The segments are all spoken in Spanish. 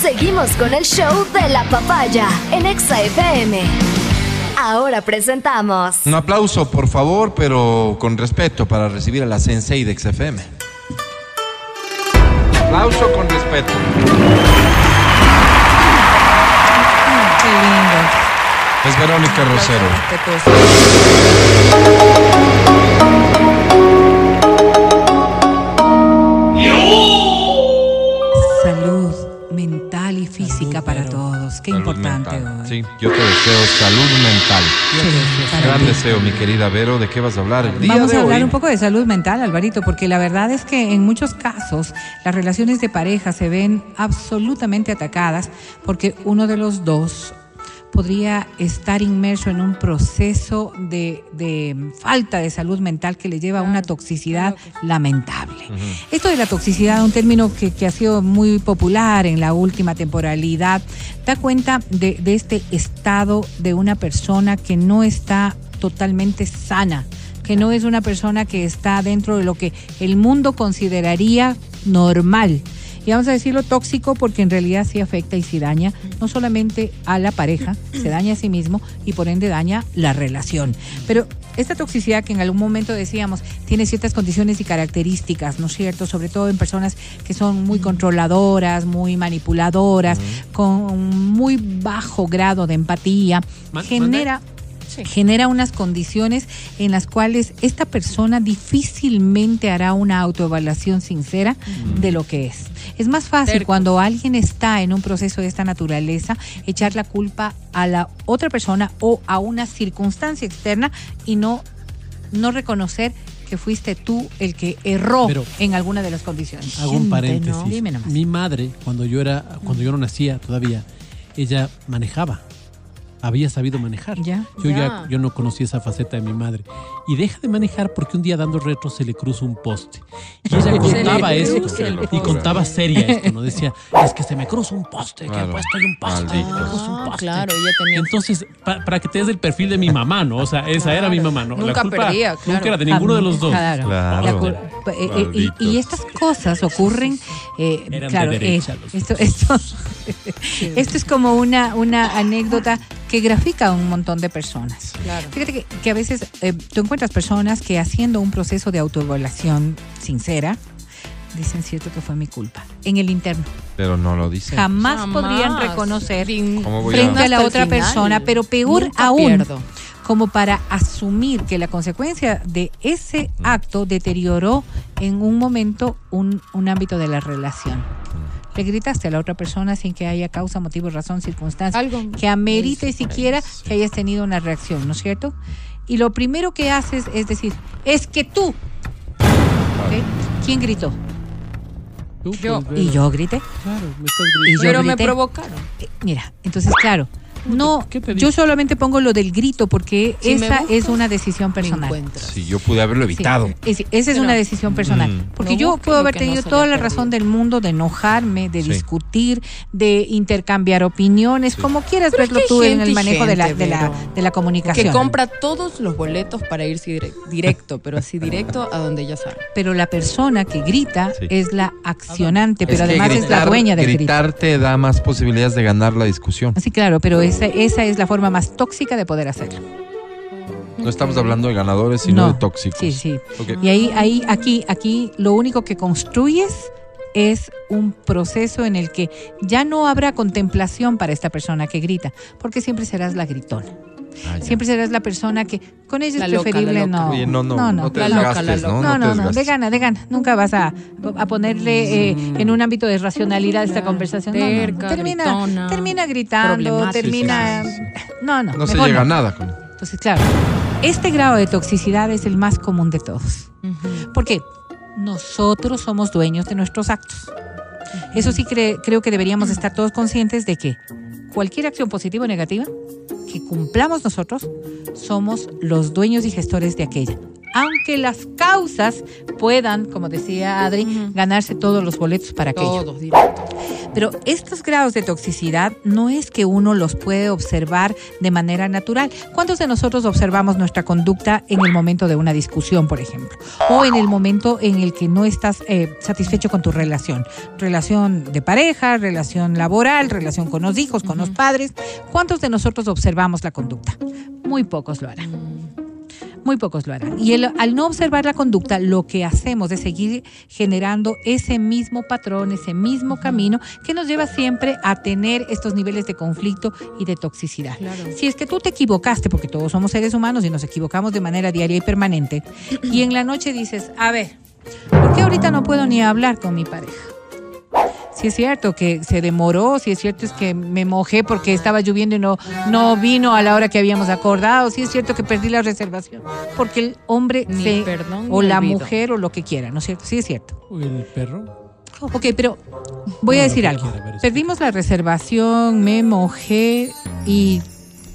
Seguimos con el show de la papaya en Exa FM. Ahora presentamos. Un aplauso, por favor, pero con respeto para recibir a la Sensei de XFM. Aplauso con respeto. Qué lindo. Es Verónica Rosero. Importante mental. hoy. Sí, yo te deseo salud mental. Sí, Gran deseo, mi querida Vero. ¿De qué vas a hablar el día Vamos de a hablar hoy? un poco de salud mental, Alvarito, porque la verdad es que en muchos casos las relaciones de pareja se ven absolutamente atacadas porque uno de los dos podría estar inmerso en un proceso de, de falta de salud mental que le lleva a una toxicidad lamentable. Esto de la toxicidad, un término que, que ha sido muy popular en la última temporalidad, da cuenta de, de este estado de una persona que no está totalmente sana, que no es una persona que está dentro de lo que el mundo consideraría normal. Y vamos a decirlo tóxico porque en realidad sí afecta y sí daña no solamente a la pareja, se daña a sí mismo y por ende daña la relación. Pero esta toxicidad que en algún momento decíamos tiene ciertas condiciones y características, ¿no es cierto? Sobre todo en personas que son muy controladoras, muy manipuladoras, con muy bajo grado de empatía, Man- genera genera unas condiciones en las cuales esta persona difícilmente hará una autoevaluación sincera de lo que es. Es más fácil Tercos. cuando alguien está en un proceso de esta naturaleza echar la culpa a la otra persona o a una circunstancia externa y no, no reconocer que fuiste tú el que erró Pero- en alguna de las condiciones. Hago un Gente, paréntesis. ¿no? Dime nomás. Mi madre, cuando yo era, cuando yo no nacía todavía, ella manejaba. Había sabido manejar. Ya. Yo ya. Ya. yo no conocía esa faceta de mi madre. Y deja de manejar porque un día dando retro se le cruza un poste. Y ella contaba esto. Y poste. contaba seria esto, ¿no? Decía, es que se me cruza un poste, que Claro. he puesto ahí un poste, cruza un Ah, poste. claro, ella tenía. Entonces, pa- para que te des el perfil de mi mamá, ¿no? O sea, esa era mi mamá, ¿no? Nunca perdía, claro. Nunca era de ninguno de los dos. Claro. Claro. La cul- eh, eh, y- y, estas cosas ocurren, eh, Eran de claro, eh, derecha los esto, esto, esto es como una, una anécdota que grafica a un montón de personas. Claro. Fíjate que, que a veces eh, tú encuentras personas que haciendo un proceso de autoevaluación sincera, dicen cierto que fue mi culpa, en el interno. Pero no lo dice. Jamás, Jamás. podrían reconocer Fin- ¿Cómo voy frente a- a la otra final. persona, pero peor Nunca aún, pierdo. como para asumir que la consecuencia de ese acto deterioró en un momento un, un ámbito de la relación. Le gritaste a la otra persona sin que haya causa, motivo, razón, circunstancia Algo que amerite siquiera que hayas tenido una reacción, ¿no es cierto? Y lo primero que haces es decir, es que tú. ¿Quién gritó? Tú, Yo. pues, Y yo grité. Claro, me estás Y gritando. yo Pero me provocaron. Eh, Mira, entonces claro, no, ¿Qué te yo solamente pongo lo del grito porque Si esa buscas, es una decisión personal. Sí, yo pude haberlo Sí, evitado. es- esa es Pero- una decisión personal. Mm. Porque No yo puedo haber no tenido toda la razón del mundo de enojarme, de Sí. discutir, de intercambiar opiniones, como quieras Pero es verlo tú en el manejo de, la, de, la, de la comunicación. Que compra todos los boletos para irse dire- directo, pero así directo a donde ella sabe. Pero la persona que grita Sí. es la accionante, pero Es además es la dueña del grito. Gritar te da más posibilidades de ganar la discusión. Sí, claro, pero esa, esa es la forma más tóxica de poder hacerlo. No estamos hablando de ganadores, sino No. de tóxicos. Sí, sí. Y ahí, ahí, aquí, aquí, lo único que construyes es un proceso en el que ya no habrá contemplación para esta persona que grita, porque siempre serás la gritona. Ah. Siempre serás la persona que con ella La es preferible loca. no. Oye, no, no, no, no, te La loca, desgastes, la ¿no? loca. No, te no, no, de gana, de gana. Nunca vas a, a ponerle eh, en un ámbito de racionalidad esta conversación. No, no, no. Terca, Termina, gritona, termina gritando, termina. Sí, sí, No, no. No se mejor llega a nada con Entonces, claro, este grado de toxicidad es el más común de todos. Porque nosotros somos dueños de nuestros actos. Eso sí cre- creo que deberíamos estar todos conscientes de que cualquier acción positiva o negativa que cumplamos nosotros, somos los dueños y gestores de aquella. aunque las causas puedan, como decía Adri, ganarse todos los boletos para aquello. Todos. Pero estos grados de toxicidad no es que uno los puede observar de manera natural. ¿Cuántos de nosotros observamos nuestra conducta en el momento de una discusión, por ejemplo? O en el momento en el que no estás eh, satisfecho con tu relación. Relación de pareja, relación laboral, relación con los hijos, con los padres. ¿Cuántos de nosotros observamos la conducta? Muy pocos lo harán. Muy pocos lo harán. Y el- al no observar la conducta, lo que hacemos es seguir generando ese mismo patrón, ese mismo camino que nos lleva siempre a tener estos niveles de conflicto y de toxicidad. Claro. Si es que tú te equivocaste, porque todos somos seres humanos y nos equivocamos de manera diaria y permanente, y en la noche dices, a ver, ¿por qué ahorita no puedo ni hablar con mi pareja? Si es cierto que se demoró, si es cierto es que me mojé porque estaba lloviendo y no, no vino a la hora que habíamos acordado, si es cierto que perdí la reservación, porque el hombre Ni se, perdón o ni la olvido. mujer o lo que quiera, ¿no es cierto? Sí es cierto. ¿O el perro? Ok, pero voy No, a decir algo. Perdimos la reservación, me mojé y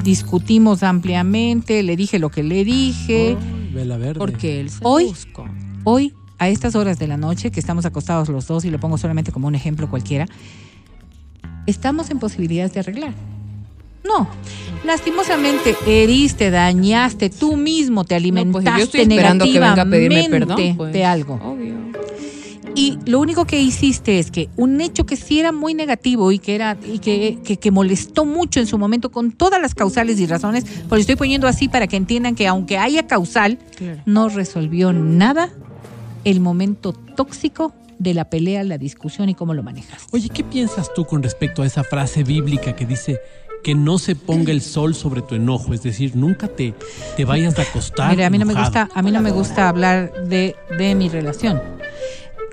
discutimos ampliamente, le dije lo que le dije. Oh, vela verde. Porque él se Hoy- buscó. Hoy, a estas horas de la noche, que estamos acostados los dos, y lo pongo solamente como un ejemplo cualquiera, estamos en posibilidades de arreglar. No, lastimosamente heriste, dañaste, tú mismo te No, alimentaste pues, yo estoy esperando que venga a pedirme negativamente perdón. pues. de algo. Obvio. Y lo único que hiciste es que un hecho que sí era muy negativo y que era y que, que, que molestó mucho en su momento con todas las causales y razones, pues lo estoy poniendo así para que entiendan que aunque haya causal, Claro. no resolvió nada el momento tóxico de la pelea, la discusión y cómo lo manejas. Oye, ¿qué piensas tú con respecto a esa frase bíblica que dice que no se ponga el sol sobre tu enojo? Es decir, nunca te, te vayas a acostar. Mire, a mí no me gusta, a mí no me gusta hablar de, de mi relación.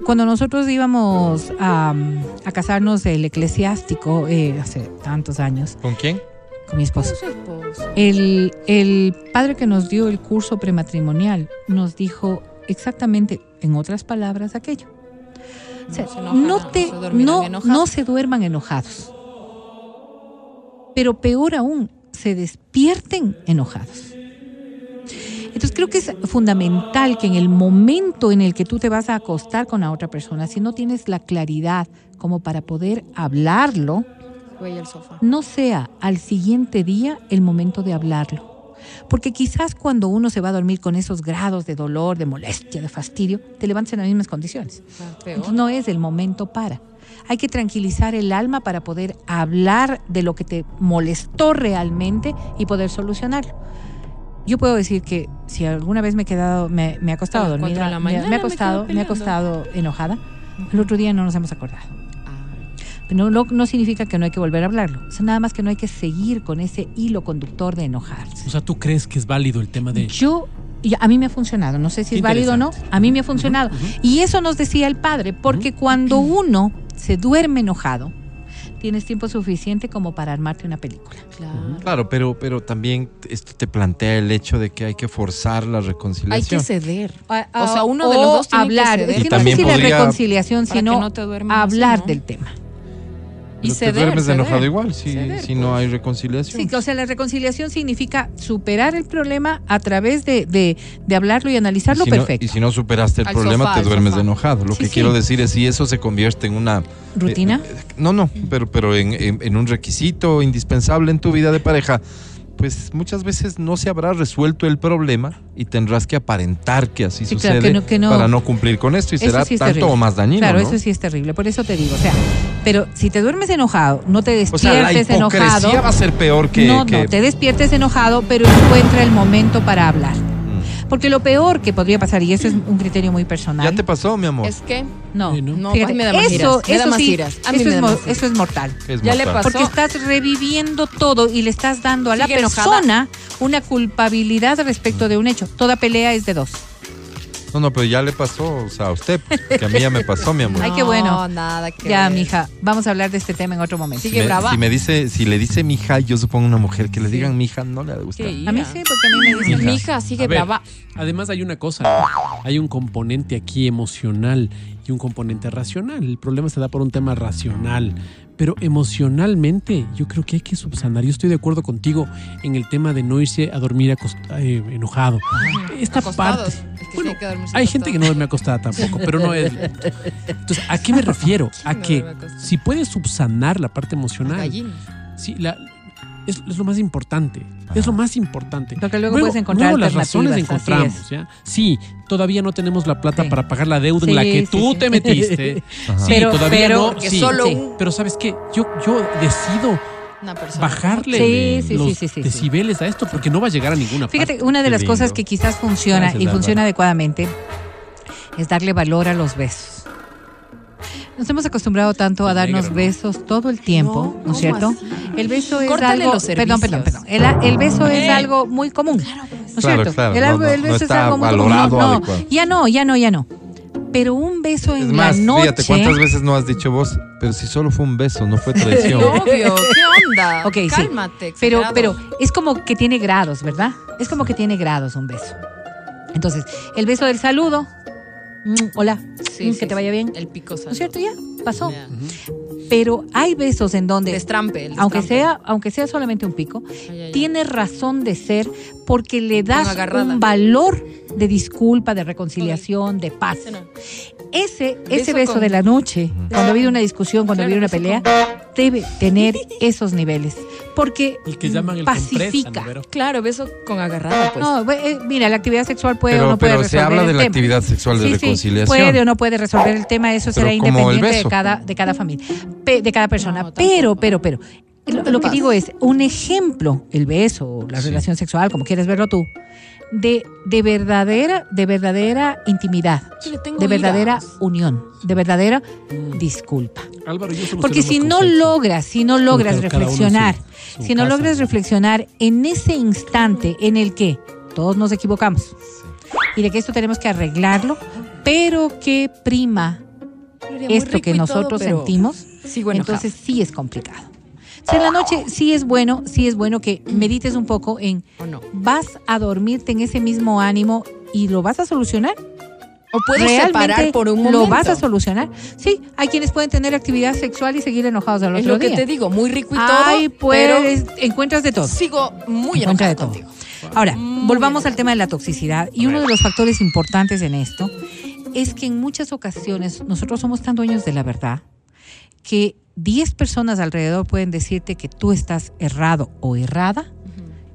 Cuando nosotros íbamos a, a casarnos del eclesiástico eh, hace tantos años ¿Con quién? con mi esposo, Su esposo. el, el padre que nos dio el curso prematrimonial nos dijo exactamente, en otras palabras, aquello. O sea, No se enojan, no, no te, se no, no se duerman enojados. Pero peor aún, se despierten enojados. Entonces creo que es fundamental que en el momento en el que tú te vas a acostar con la otra persona, si no tienes la claridad como para poder hablarlo, no sea al siguiente día el momento de hablarlo. Porque quizás cuando uno se va a dormir con esos grados de dolor, de molestia, de fastidio, te levantas en las mismas condiciones. Ah. Entonces no es el momento para. Hay que tranquilizar el alma para poder hablar de lo que te molestó realmente y poder solucionarlo. Yo puedo decir que si alguna vez me he quedado, me, me he acostado A las cuatro dormida, de la me- me, he me peleando. acostado enojada, el otro día no nos hemos acordado. No, no, no significa que no hay que volver a hablarlo. O sea, nada más que no hay que seguir con ese hilo conductor de enojarse. O sea, ¿tú crees que es válido el tema de... Yo, y a mí me ha funcionado, no sé si es válido o no, a mí me ha funcionado. Y eso nos decía el padre, porque cuando uno se duerme enojado, tienes tiempo suficiente como para armarte una película. claro. Claro, pero, pero también esto te plantea el hecho de que hay que forzar la Hay reconciliación. que ceder. A- O sea, uno de los dos tiene que hablar, ceder. es Y que no sé si la reconciliación, que sino no te duermas así, hablar ¿no? del tema. Y te duermes ceder. enojado igual si, Ceder, si no pues. hay reconciliación. Sí, o sea, la reconciliación significa superar el problema a través de, de, de hablarlo y analizarlo y si no, perfecto. y si no superaste el Al problema, sofá, te duermes enojado. Lo Sí, que sí. quiero decir es si eso se convierte en una... ¿Rutina? eh, eh, no, no, pero, pero en, en- en un requisito indispensable en tu vida de pareja, pues muchas veces no se habrá resuelto el problema y tendrás que aparentar que así Sí, claro, sucede que no- que no- para no cumplir con esto y Eso será sí es tanto terrible. o más dañino. Claro, ¿no? eso sí es terrible. Por eso te digo, o sea, pero si te duermes enojado, no te O sea, la despiertes enojado. va a ser peor que... no, que- no, te despiertes enojado, pero encuentra el momento para hablar. Mm. Porque lo peor que podría pasar, y eso es un criterio muy personal. ¿Ya te pasó, mi amor? Es que No, ¿no? No, Fíjate, me da más eso, iras, me da eso más sí, iras. A mí eso, me es da más eso es mortal. ¿Qué es ya le pasó. Porque estás reviviendo todo y le estás dando a la Sigue enojada. persona una culpabilidad respecto de un hecho. Toda pelea es de dos. No, no, pero ya le pasó, o sea, a usted, que a mí ya me pasó, mi amor. Ay, qué bueno. No, nada que Ya, ver. mija, vamos a hablar de este tema en otro momento. Si Sigue me, brava. si me dice, si le dice mija, yo supongo una mujer que le digan mija no le gusta. A mí sí, porque a mí me dicen Mi hija sigue A ver, brava. Además hay una cosa, hay un componente aquí emocional y un componente racional. El problema se da por un tema racional, pero emocionalmente yo creo que hay que subsanar. Yo estoy de acuerdo contigo en el tema de no irse a dormir eh, enojado. Esta Acostados. parte, que Bueno, sí hay que dormirse hay gente que no duerme acostada tampoco, pero no es. Entonces, ¿a qué me refiero? A No que si puedes subsanar la parte emocional, Gallina. sí, la, es, es lo más importante. Es lo más importante. Porque luego puedes encontrar luego las razones encontramos. Sí, todavía no tenemos la plata Sí. para pagar la deuda en la que sí, tú sí. te metiste. Ajá. Sí, Pero- todavía pero- no. Solo un- Pero ¿sabes qué? Yo, yo decido una persona. bajarle Sí, sí, los sí, sí, sí, sí. decibeles a esto porque no va a llegar a ninguna Fíjate, parte. una de las cosas que quizás funciona Gracias, y funciona adecuadamente es darle valor a los besos. Nos hemos acostumbrado tanto a darnos negro, ¿no? besos todo el tiempo, No, ¿no, es ¿cómo cierto? así? El beso es Córtale algo, los perdón, perdón, perdón. El, el beso es Eh. algo muy común, ¿no es Claro, cierto? claro, El, el no beso es algo muy común. ya no, ya no, ya no. Pero un beso en Es más, la noche. fíjate cuántas veces no has dicho vos, pero si solo fue un beso, no fue traición. Obvio, ¿qué onda? Ok, sí. Cálmate. Pero, exagerado. pero es como que tiene grados, ¿verdad? Es como que tiene grados un beso. Entonces, el beso del saludo. mm, hola, Sí, mm, sí, que te vaya sí. bien. El pico ¿No es cierto? Ya, pasó. Ya. Pero hay besos en donde, Destrampe. el aunque sea, aunque sea solamente un pico, Ay, ay, ay. tiene razón de ser porque le das un valor de disculpa, de reconciliación, de paz. Ese no. Ese, ese Beso con- de la noche, cuando ha habido una discusión, cuando habido una pelea, debe tener esos niveles. Porque El que llaman el compresa, pacifica. Claro, beso con agarrada, pues. No, eh, mira, la actividad sexual puede o no puede pero resolver se habla el de la tema. actividad sexual de Sí, sí, reconciliación. puede o no puede resolver el tema, eso será independiente de cada, de cada familia, pe- de cada persona. No, pero, pero, pero, lo, lo que digo es, un ejemplo, el beso, la Sí. relación sexual, como quieres verlo tú, de, de verdadera, de verdadera intimidad, de verdadera iras. unión, de verdadera Mm. disculpa. Álvaro, yo Porque si no logras, si no logras su- reflexionar, su si no casa, logras ¿no? reflexionar en ese instante en el que todos nos equivocamos y de que esto tenemos que arreglarlo, pero que prima esto que todo, nosotros sentimos, entonces sí es complicado. En la noche sí es bueno, sí es bueno que medites un poco en ¿O no? vas a dormirte en ese mismo ánimo y lo vas a solucionar. O puedo separar por un momento. lo vas a solucionar. Sí, hay quienes pueden tener actividad sexual y seguir enojados al Es otro lo que día. te digo, muy rico y Ay, todo, pues encuentras de pero todo. sigo muy enojada de todo. contigo. Ahora, Muy volvamos al tema de la toxicidad. Y uno de los factores importantes en esto es que en muchas ocasiones nosotros somos tan dueños de la verdad que 10 personas alrededor pueden decirte que tú estás errado o errada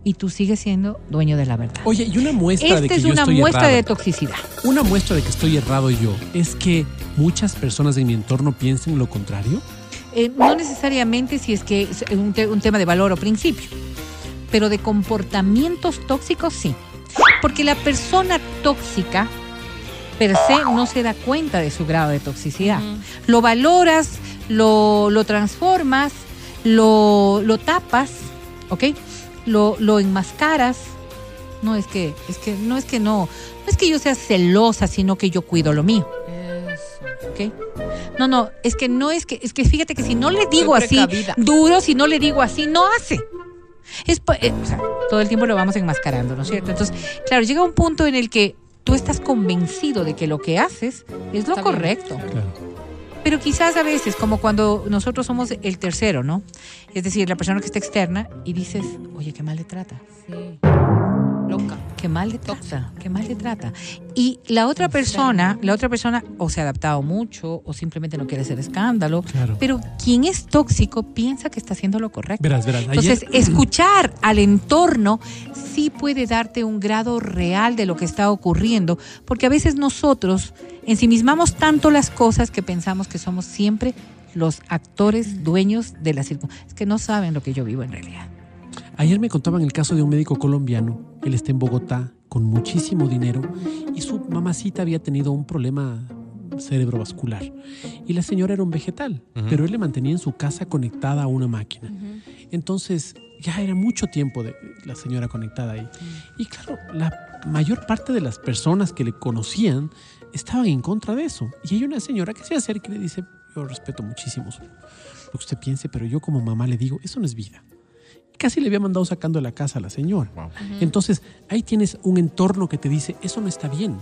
y tú sigues siendo dueño de la verdad. Oye, y una muestra de Esta que es yo una estoy muestra errado. de toxicidad. Una muestra de que estoy errado yo es que muchas personas de mi entorno piensen lo contrario. Eh, no necesariamente si es que es un, te- un tema de valor o principio, pero de comportamientos tóxicos sí. Porque la persona tóxica per se no se da cuenta de su grado de toxicidad. Lo valoras, lo, lo transformas, lo, lo tapas, ¿ok? Lo, lo enmascaras. No es que, es que, no es que no, no es que yo sea celosa, sino que yo cuido lo mío. Eso. ¿ok? No, no, es que no es que, es que fíjate que si no le digo así duro, si no le digo así, no hace. Es, eh, o sea, todo el tiempo lo vamos enmascarando, ¿no es cierto? Entonces, claro, llega un punto en el que tú estás convencido de que lo que haces es lo Está bien. correcto. Pero quizás a veces, como cuando nosotros somos el tercero, ¿no? Es decir, la persona que está externa y dices, oye, qué mal le trata. Sí. Qué mal le trata, qué mal le trata. Y la otra persona, la otra persona o se ha adaptado mucho o simplemente no quiere hacer escándalo, Claro. pero quien es tóxico piensa que está haciendo lo correcto. Verás, verás. Entonces, ayer- escuchar al entorno sí puede darte un grado real de lo que está ocurriendo, porque a veces nosotros ensimismamos tanto las cosas que pensamos que somos siempre los actores dueños de la circunstancia. Es que no saben lo que yo vivo en realidad. Ayer me contaban el caso de un médico colombiano. Él está en Bogotá con muchísimo dinero y su mamacita había tenido un problema cerebrovascular. Y la señora era un vegetal, pero él le mantenía en su casa conectada a una máquina. Entonces, ya era mucho tiempo de la señora conectada ahí. Y claro, la mayor parte de las personas que le conocían estaban en contra de eso. Y hay una señora que se acerca y le dice, yo respeto muchísimo lo que usted piense, pero yo como mamá le digo, eso no es vida. Casi le había mandado sacando de la casa a la señora. Wow. Entonces, ahí tienes un entorno que te dice, eso no está bien.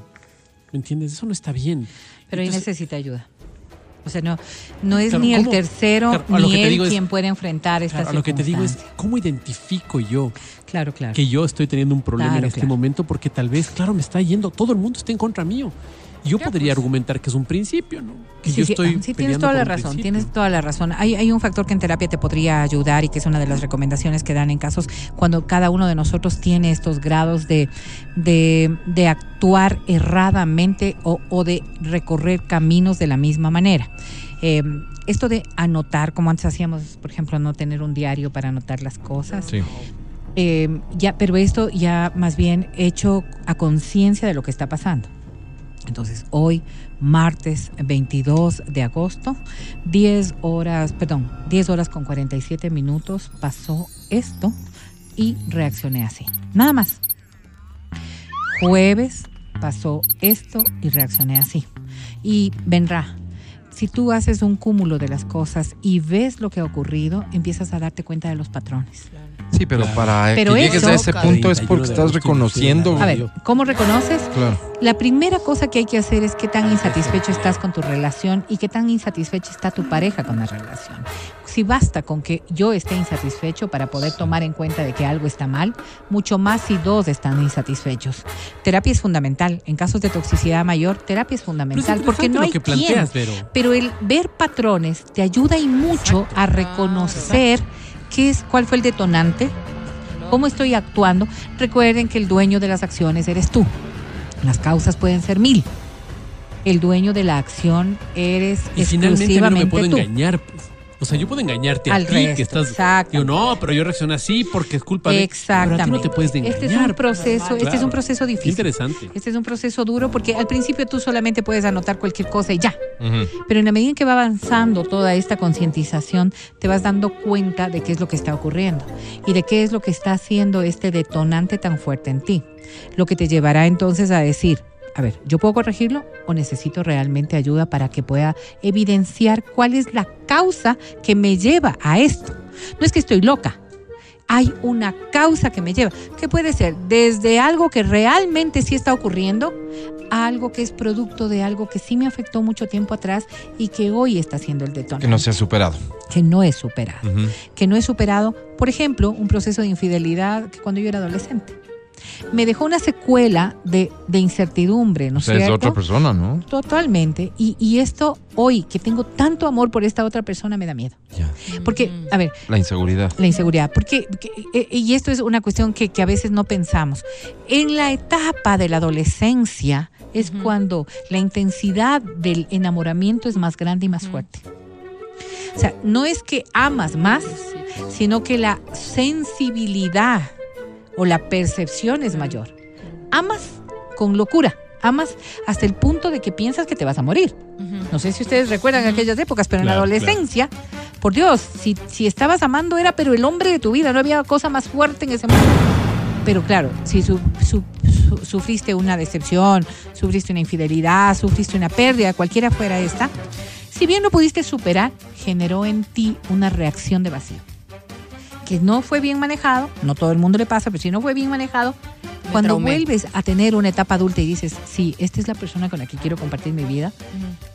¿Me entiendes? Eso no está bien. Pero ahí Entonces, necesita ayuda. O sea, no, no es Claro, ni el tercero Claro, ni él digo es- quien puede enfrentar esta Claro, a lo que te digo es. ¿cómo identifico yo Claro, claro. que yo estoy teniendo un problema Claro, en este claro. momento? Porque tal vez, claro, me está yendo, todo el mundo está en contra mío. Yo podría argumentar que es un principio, ¿no? Que Sí, yo sí, estoy sí, tienes toda la razón, principio. tienes toda la razón. Hay, hay un factor que en terapia te podría ayudar y que es una de las recomendaciones que dan en casos cuando cada uno de nosotros tiene estos grados de, de, de actuar erradamente o, o de recorrer caminos de la misma manera. Eh, esto de anotar, como antes hacíamos, por ejemplo, no tener un diario para anotar las cosas, Sí. eh, ya, pero esto ya más bien hecho a conciencia de lo que está pasando. Entonces, hoy, martes 22 de agosto, 10 horas, perdón, 10 horas con 47 minutos pasó esto y reaccioné así. Nada más. Jueves pasó esto y reaccioné así. Y vendrá. Si tú haces un cúmulo de las cosas y ves lo que ha ocurrido, empiezas a darte cuenta de los patrones. Sí, pero Claro. para Pero que llegues eso- a ese punto es 31 porque estás reconociendo. A ver, ¿cómo reconoces? Claro. La primera cosa que hay que hacer es qué tan insatisfecho estás con tu relación y qué tan insatisfecha está tu pareja con la relación. Si basta con que yo esté insatisfecho para poder tomar en cuenta de que algo está mal, mucho más si dos están insatisfechos. Terapia es fundamental. En casos de toxicidad mayor, terapia es Pero es fundamental porque no hay lo que quien. planteas, Vero. Pero el ver patrones te ayuda y mucho a reconocer qué es, cuál fue el detonante, cómo estoy actuando. Recuerden que el dueño de las acciones eres tú. Las causas pueden ser mil. El dueño de la acción eres Y finalmente a mí no me exclusivamente puedo tú. engañar. pues. O sea, yo puedo engañarte Al a ti resto, que estás. exacto. Digo, no, pero yo reaccioné así porque es culpa de. Pero a Exactamente. ti no te puedes engañar. Este es un proceso, este es un proceso Qué difícil. interesante. Este es un proceso duro porque al principio tú solamente puedes anotar cualquier cosa y ya. Ujú. Pero en la medida en que va avanzando toda esta concientización, te vas dando cuenta de qué es lo que está ocurriendo y de qué es lo que está haciendo este detonante tan fuerte en ti. Lo que te llevará entonces a decir, a ver, ¿yo puedo corregirlo o necesito realmente ayuda para que pueda evidenciar cuál es la causa que me lleva a esto? No es que estoy loca. Hay una causa que me lleva. ¿Qué puede ser? Desde algo que realmente sí está ocurriendo a algo que es producto de algo que sí me afectó mucho tiempo atrás y que hoy está siendo el detonante. Que no se ha superado. Que no es superado. Que no es superado, por ejemplo, un proceso de infidelidad que cuando yo era adolescente. Me dejó una secuela de, de incertidumbre, ¿no O es sea, es cierto? otra persona, ¿no? Totalmente. Y, y esto hoy, que tengo tanto amor por esta otra persona, me da miedo. Ya. Porque, a ver, La inseguridad. la inseguridad. Porque, que- eh, y esto es una cuestión que, que a veces no pensamos. En la etapa de la adolescencia es cuando la intensidad del enamoramiento es más grande y más fuerte. O sea, no es que amas más, sino que la sensibilidad o la percepción es mayor. Amas con locura. Amas hasta el punto de que piensas que te vas a morir. No sé si ustedes recuerdan aquellas épocas, pero en la Claro, adolescencia, por Dios, si, si estabas amando era pero el hombre de tu vida, no había cosa más fuerte en ese mundo. Pero claro, si su- su- su- sufriste una decepción, sufriste una infidelidad, sufriste una pérdida, cualquiera fuera esta, si bien lo pudiste superar, generó en ti una reacción de vacío. Que no fue bien manejado, no todo el mundo le pasa, pero si no fue bien manejado, Me cuando traumé. vuelves a tener una etapa adulta y dices, sí, esta es la persona con la que quiero compartir mi vida,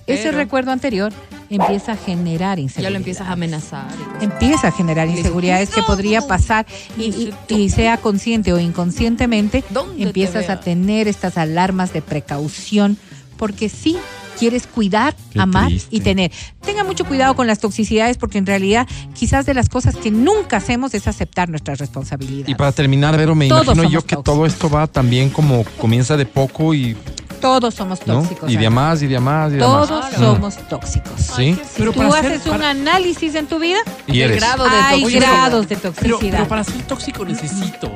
ese Pero recuerdo anterior empieza a generar inseguridad. Ya lo empiezas a amenazar. Empieza a generar inseguridades que podría pasar y, y- y sea consciente o inconscientemente, ¿Dónde te empiezas a tener estas alarmas de precaución porque sí quieres cuidar, Qué amar triste. y tener. Tenga mucho cuidado con las toxicidades porque en realidad quizás de las cosas que nunca hacemos es aceptar nuestras responsabilidades. Y para terminar, Vero, me Todos imagino yo que tóxicos. todo esto va también como comienza de poco y, Todos somos ¿no? tóxicos. y de más y de a más y de más. Todos Claro. somos tóxicos. Sí. Si Pero tú para ser- haces un para- análisis en tu vida, Y eres. grado de hay toxicidad. grados de Pero, toxicidad. pero para ser tóxico necesito,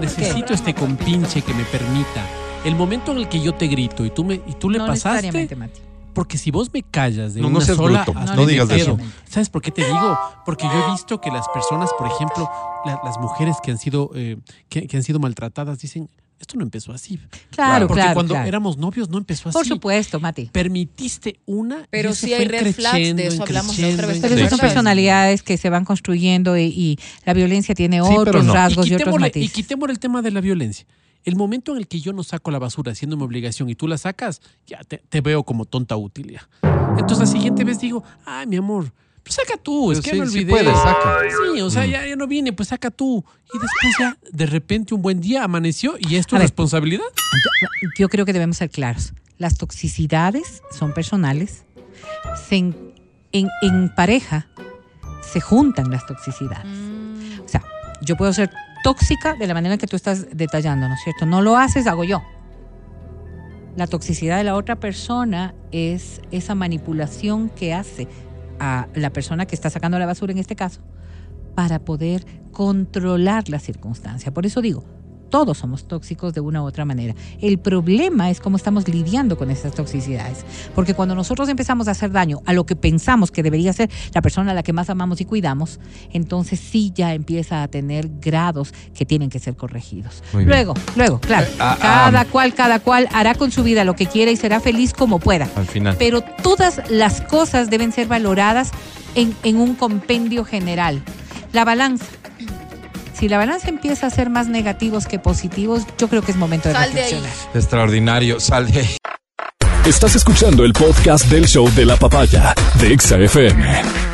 necesito este compinche que me permita. El momento en el que yo te grito y tú me y tú le no pasaste, necesariamente, Mati. porque si vos me callas de No, no una seas sola, bruto, no me digas eso. ¿Sabes por qué te digo? Porque yo he visto que las personas, por ejemplo, la- las mujeres que han sido eh, que, que han sido maltratadas dicen esto no empezó así. Claro, porque claro, cuando claro. éramos novios no empezó así. Por supuesto, Mati. Permitiste una. Pero sí fue hay red flags, de creciendo, eso hablamos la otra vez. creciendo, Pero Sí. son personalidades que se van construyendo y, y la violencia tiene Sí, otros no. rasgos y, y otros quitémosle, y matices. quitémosle el tema de la violencia. El momento en el que yo no saco la basura haciendo mi obligación y tú la sacas, ya te, te veo como tonta útil ya. Entonces la siguiente vez digo, ay, mi amor, pues saca tú, es Pero que sí, me sí olvidé. puedes, saca. Sí, o sea, ya, ya no viene, pues saca tú. Y después ya, de repente, un buen día amaneció y es tu A ver. responsabilidad. Yo, yo creo que debemos ser claros. Las toxicidades son personales. Se en, en- en pareja se juntan las toxicidades. O sea, yo puedo ser tóxica de la manera que tú estás detallando, ¿no es cierto? No lo haces, hago yo. La toxicidad de la otra persona es esa manipulación que hace a la persona que está sacando la basura en este caso para poder controlar la circunstancia. Por eso digo, todos somos tóxicos de una u otra manera. El problema es cómo estamos lidiando con esas toxicidades. Porque cuando nosotros empezamos a hacer daño a lo que pensamos que debería ser la persona a la que más amamos y cuidamos, entonces sí ya empieza a tener grados que tienen que ser corregidos. Luego, luego, claro, ah, cada ah. cual, cada cual hará con su vida lo que quiera y será feliz como pueda. Al final. Pero todas las cosas deben ser valoradas en, en un compendio general. La balanza. Si la balanza empieza a ser más negativos que positivos, yo creo que es momento de Sal de reflexionar. Extraordinario. Sal de ahí. Estás escuchando el podcast del show de la papaya de Exa FM.